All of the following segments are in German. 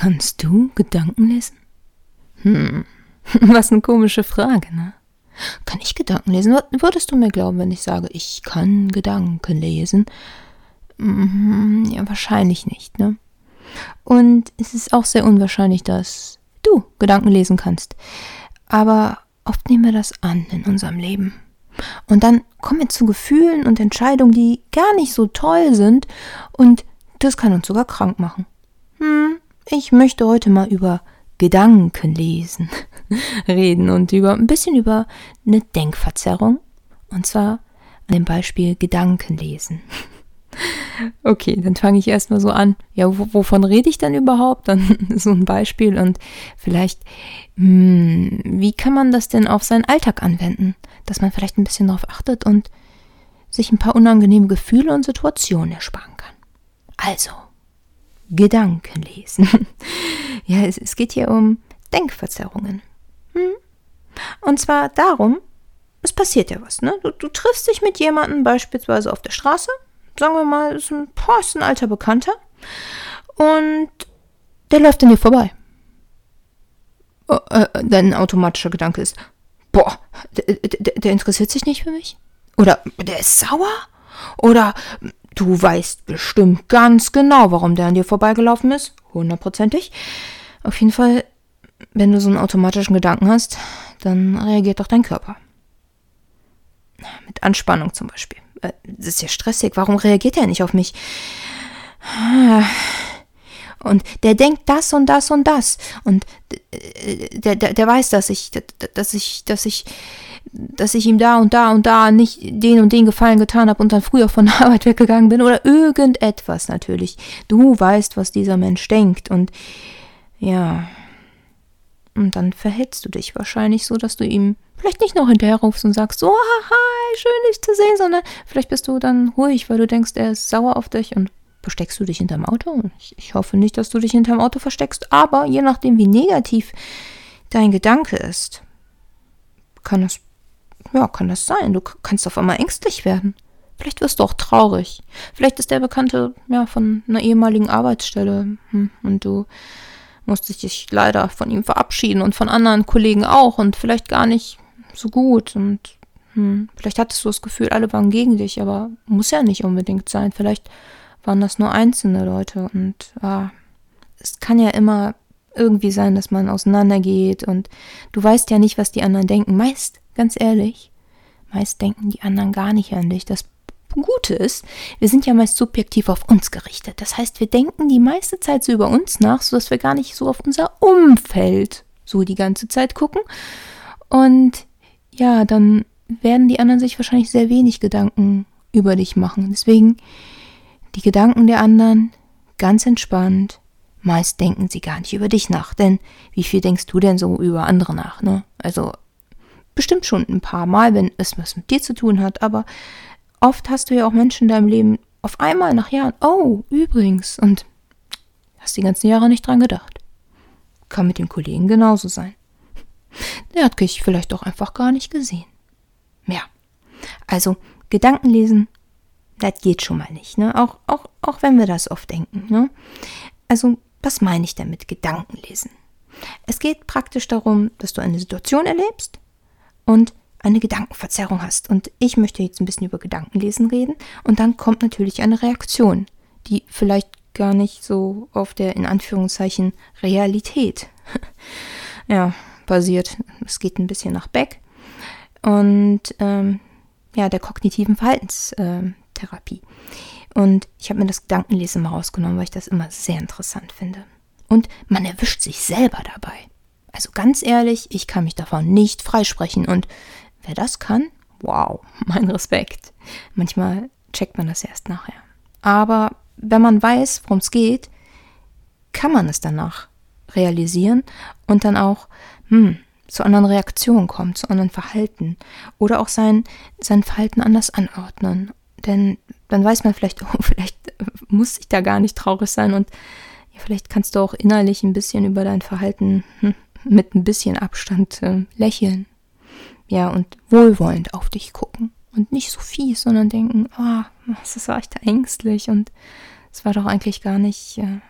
Kannst du Gedanken lesen? Hm, was eine komische Frage, ne? Kann ich Gedanken lesen? Würdest du mir glauben, wenn ich sage, ich kann Gedanken lesen? Mhm, ja, wahrscheinlich nicht, ne? Und es ist auch sehr unwahrscheinlich, dass du Gedanken lesen kannst. Aber oft nehmen wir das an in unserem Leben. Und dann kommen wir zu Gefühlen und Entscheidungen, die gar nicht so toll sind. Und das kann uns sogar krank machen. Hm, ich möchte heute mal über Gedankenlesen reden und über ein bisschen über eine Denkverzerrung. Und zwar an dem Beispiel Gedankenlesen. Okay, dann fange ich erstmal so an. Ja, wovon rede ich dann überhaupt? Dann so ein Beispiel und vielleicht, hm, wie kann man das denn auf seinen Alltag anwenden? Dass man vielleicht ein bisschen darauf achtet und sich ein paar unangenehme Gefühle und Situationen ersparen kann. Also, Gedanken lesen. ja, es, es, geht hier um Denkverzerrungen. Hm? Und zwar darum, es passiert ja was, ne? Du, du, triffst dich mit jemandem beispielsweise auf der Straße, sagen wir mal, ist ein, boah, ist ein alter Bekannter, und der läuft an dir vorbei. Oh, äh, dein automatischer Gedanke ist, boah, der, der, der interessiert sich nicht für mich? Oder der ist sauer? Oder Du weißt bestimmt ganz genau, warum der an dir vorbeigelaufen ist. Hundertprozentig. Auf jeden Fall, wenn du so einen automatischen Gedanken hast, dann reagiert doch dein Körper. Mit Anspannung zum Beispiel. Äh, das ist ja stressig. Warum reagiert er nicht auf mich? Und der denkt das und das und das. Und äh, der, der, der weiß, dass ich, dass ich, dass ich dass ich ihm da und da und da nicht den und den Gefallen getan habe und dann früher von der Arbeit weggegangen bin oder irgendetwas natürlich. Du weißt, was dieser Mensch denkt und ja. Und dann verhältst du dich wahrscheinlich so, dass du ihm vielleicht nicht noch hinterherrufst und sagst, so, hi, schön dich zu sehen, sondern vielleicht bist du dann ruhig, weil du denkst, er ist sauer auf dich und versteckst du dich hinterm Auto? Ich, ich hoffe nicht, dass du dich hinterm Auto versteckst, aber je nachdem, wie negativ dein Gedanke ist, kann es ja, kann das sein. Du kannst auf einmal ängstlich werden. Vielleicht wirst du auch traurig. Vielleicht ist der Bekannte ja von einer ehemaligen Arbeitsstelle hm, und du musstest dich leider von ihm verabschieden und von anderen Kollegen auch und vielleicht gar nicht so gut und hm, vielleicht hattest du das Gefühl, alle waren gegen dich, aber muss ja nicht unbedingt sein. Vielleicht waren das nur einzelne Leute und ah, es kann ja immer irgendwie sein, dass man auseinandergeht und du weißt ja nicht, was die anderen denken. Meist Ganz ehrlich, meist denken die anderen gar nicht an dich. Das Gute ist, wir sind ja meist subjektiv auf uns gerichtet. Das heißt, wir denken die meiste Zeit so über uns nach, sodass wir gar nicht so auf unser Umfeld so die ganze Zeit gucken. Und ja, dann werden die anderen sich wahrscheinlich sehr wenig Gedanken über dich machen. Deswegen die Gedanken der anderen ganz entspannt. Meist denken sie gar nicht über dich nach, denn wie viel denkst du denn so über andere nach, ne? Also Bestimmt schon ein paar Mal, wenn es was mit dir zu tun hat, aber oft hast du ja auch Menschen in deinem Leben auf einmal nach Jahren, oh, übrigens, und hast die ganzen Jahre nicht dran gedacht. Kann mit dem Kollegen genauso sein. Der hat dich vielleicht auch einfach gar nicht gesehen. Ja. Also, Gedanken lesen, das geht schon mal nicht, ne? Auch, auch, auch wenn wir das oft denken, ne? Also, was meine ich damit Gedanken lesen? Es geht praktisch darum, dass du eine Situation erlebst und eine Gedankenverzerrung hast. Und ich möchte jetzt ein bisschen über Gedankenlesen reden. Und dann kommt natürlich eine Reaktion, die vielleicht gar nicht so auf der in Anführungszeichen Realität ja, basiert. Es geht ein bisschen nach Beck. Und ähm, ja, der kognitiven Verhaltenstherapie. Und ich habe mir das Gedankenlesen mal rausgenommen, weil ich das immer sehr interessant finde. Und man erwischt sich selber dabei. Also ganz ehrlich, ich kann mich davon nicht freisprechen und wer das kann, wow, mein Respekt. Manchmal checkt man das erst nachher. Aber wenn man weiß, worum es geht, kann man es danach realisieren und dann auch hm, zu anderen Reaktionen kommen, zu anderen Verhalten oder auch sein, sein Verhalten anders anordnen. Denn dann weiß man vielleicht, oh, vielleicht muss ich da gar nicht traurig sein und ja, vielleicht kannst du auch innerlich ein bisschen über dein Verhalten hm, mit ein bisschen Abstand äh, lächeln. Ja, und wohlwollend auf dich gucken. Und nicht so fies, sondern denken, ah, oh, das war echt ängstlich und es war doch eigentlich gar nicht, äh,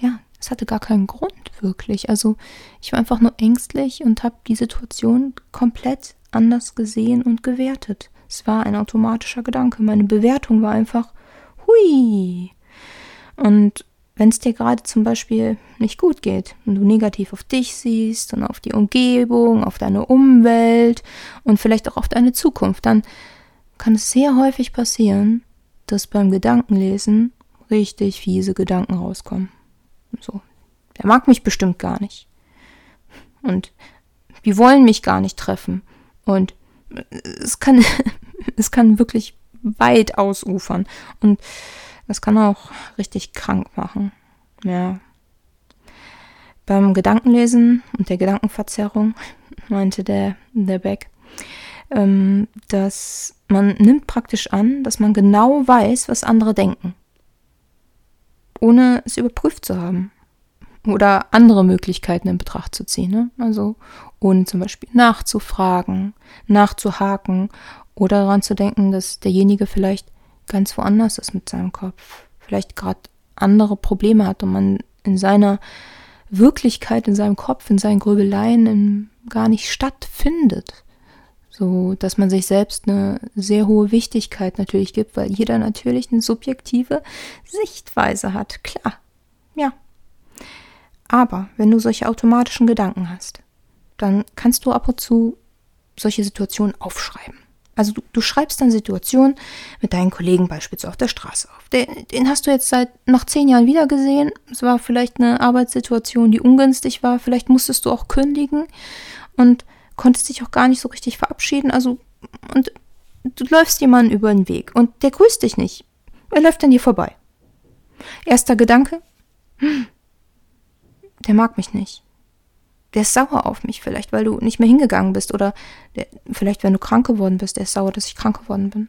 ja, es hatte gar keinen Grund wirklich. Also ich war einfach nur ängstlich und habe die Situation komplett anders gesehen und gewertet. Es war ein automatischer Gedanke. Meine Bewertung war einfach, hui. Und wenn es dir gerade zum Beispiel nicht gut geht und du negativ auf dich siehst und auf die Umgebung, auf deine Umwelt und vielleicht auch auf deine Zukunft, dann kann es sehr häufig passieren, dass beim Gedankenlesen richtig fiese Gedanken rauskommen. So, der mag mich bestimmt gar nicht. Und die wollen mich gar nicht treffen. Und es kann, es kann wirklich weit ausufern. Und das kann auch richtig krank machen. Ja. Beim Gedankenlesen und der Gedankenverzerrung meinte der, der Beck, ähm, dass man nimmt praktisch an, dass man genau weiß, was andere denken ohne es überprüft zu haben. Oder andere Möglichkeiten in Betracht zu ziehen. Ne? Also ohne zum Beispiel nachzufragen, nachzuhaken oder daran zu denken, dass derjenige vielleicht ganz woanders ist mit seinem Kopf. Vielleicht gerade andere Probleme hat und man in seiner Wirklichkeit, in seinem Kopf, in seinen Grübeleien gar nicht stattfindet so dass man sich selbst eine sehr hohe Wichtigkeit natürlich gibt, weil jeder natürlich eine subjektive Sichtweise hat, klar. Ja. Aber wenn du solche automatischen Gedanken hast, dann kannst du ab und zu solche Situationen aufschreiben. Also du, du schreibst dann Situationen mit deinen Kollegen beispielsweise auf der Straße auf. Den, den hast du jetzt seit nach zehn Jahren wieder gesehen. Es war vielleicht eine Arbeitssituation, die ungünstig war. Vielleicht musstest du auch kündigen. Und konntest dich auch gar nicht so richtig verabschieden. Also, und du läufst jemanden über den Weg und der grüßt dich nicht. Er läuft an dir vorbei. Erster Gedanke, hm, der mag mich nicht. Der ist sauer auf mich, vielleicht, weil du nicht mehr hingegangen bist. Oder der, vielleicht, wenn du krank geworden bist, der ist sauer, dass ich krank geworden bin.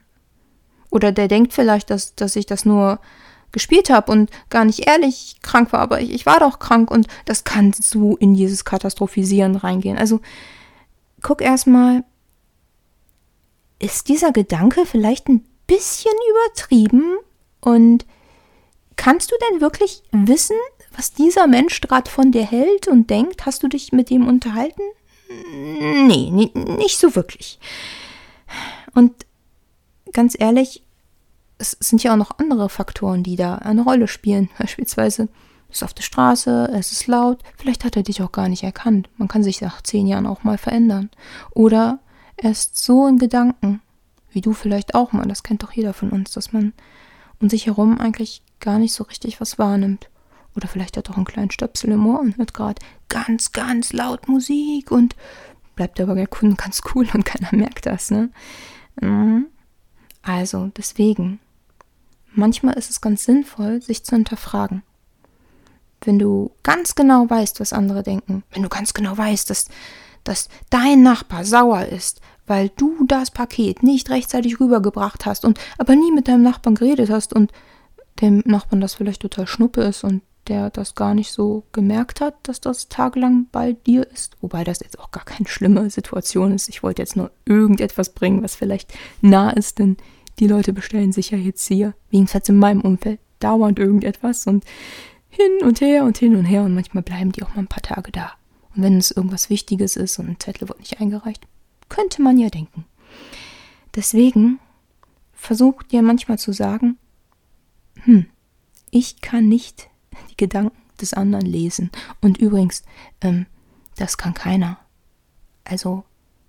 Oder der denkt vielleicht, dass, dass ich das nur gespielt habe und gar nicht ehrlich krank war, aber ich, ich war doch krank und das kann so in dieses Katastrophisieren reingehen. Also guck erstmal, ist dieser Gedanke vielleicht ein bisschen übertrieben und kannst du denn wirklich wissen, was dieser Mensch gerade von dir hält und denkt? Hast du dich mit ihm unterhalten? Nee, nicht so wirklich. Und ganz ehrlich, es sind ja auch noch andere Faktoren, die da eine Rolle spielen. Beispielsweise ist auf der Straße, es ist laut, vielleicht hat er dich auch gar nicht erkannt. Man kann sich nach zehn Jahren auch mal verändern. Oder er ist so in Gedanken, wie du vielleicht auch mal, das kennt doch jeder von uns, dass man um sich herum eigentlich gar nicht so richtig was wahrnimmt. Oder vielleicht hat er auch einen kleinen Stöpsel im Ohr und hört gerade ganz, ganz laut Musik und bleibt aber der Kunde ganz cool und keiner merkt das, ne? Mhm. Also, deswegen. Manchmal ist es ganz sinnvoll, sich zu hinterfragen wenn du ganz genau weißt, was andere denken, wenn du ganz genau weißt, dass, dass dein Nachbar sauer ist, weil du das Paket nicht rechtzeitig rübergebracht hast und aber nie mit deinem Nachbarn geredet hast und dem Nachbarn das vielleicht total schnuppe ist und der das gar nicht so gemerkt hat, dass das tagelang bei dir ist. Wobei das jetzt auch gar keine schlimme Situation ist. Ich wollte jetzt nur irgendetwas bringen, was vielleicht nah ist, denn die Leute bestellen sich ja jetzt hier, jedenfalls in meinem Umfeld, dauernd irgendetwas und hin und her und hin und her und manchmal bleiben die auch mal ein paar Tage da. Und wenn es irgendwas Wichtiges ist und ein Zettel wird nicht eingereicht, könnte man ja denken. Deswegen versucht dir manchmal zu sagen, hm, ich kann nicht die Gedanken des anderen lesen. Und übrigens, ähm, das kann keiner. Also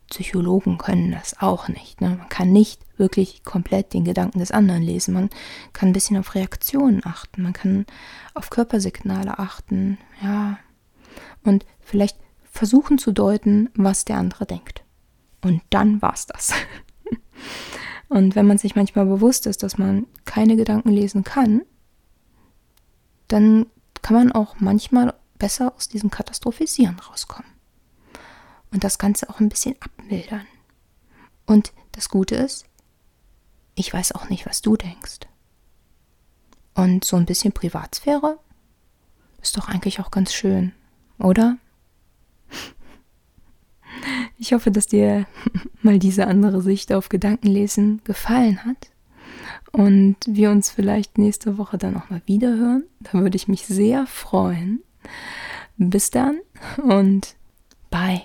Psychologen können das auch nicht. Ne? Man kann nicht wirklich komplett den Gedanken des anderen lesen. Man kann ein bisschen auf Reaktionen achten, man kann auf Körpersignale achten, ja. Und vielleicht versuchen zu deuten, was der andere denkt. Und dann war's das. Und wenn man sich manchmal bewusst ist, dass man keine Gedanken lesen kann, dann kann man auch manchmal besser aus diesem Katastrophisieren rauskommen und das Ganze auch ein bisschen abmildern. Und das Gute ist, ich weiß auch nicht, was du denkst. Und so ein bisschen Privatsphäre ist doch eigentlich auch ganz schön, oder? Ich hoffe, dass dir mal diese andere Sicht auf Gedankenlesen gefallen hat und wir uns vielleicht nächste Woche dann auch mal wieder hören. Da würde ich mich sehr freuen. Bis dann und bye.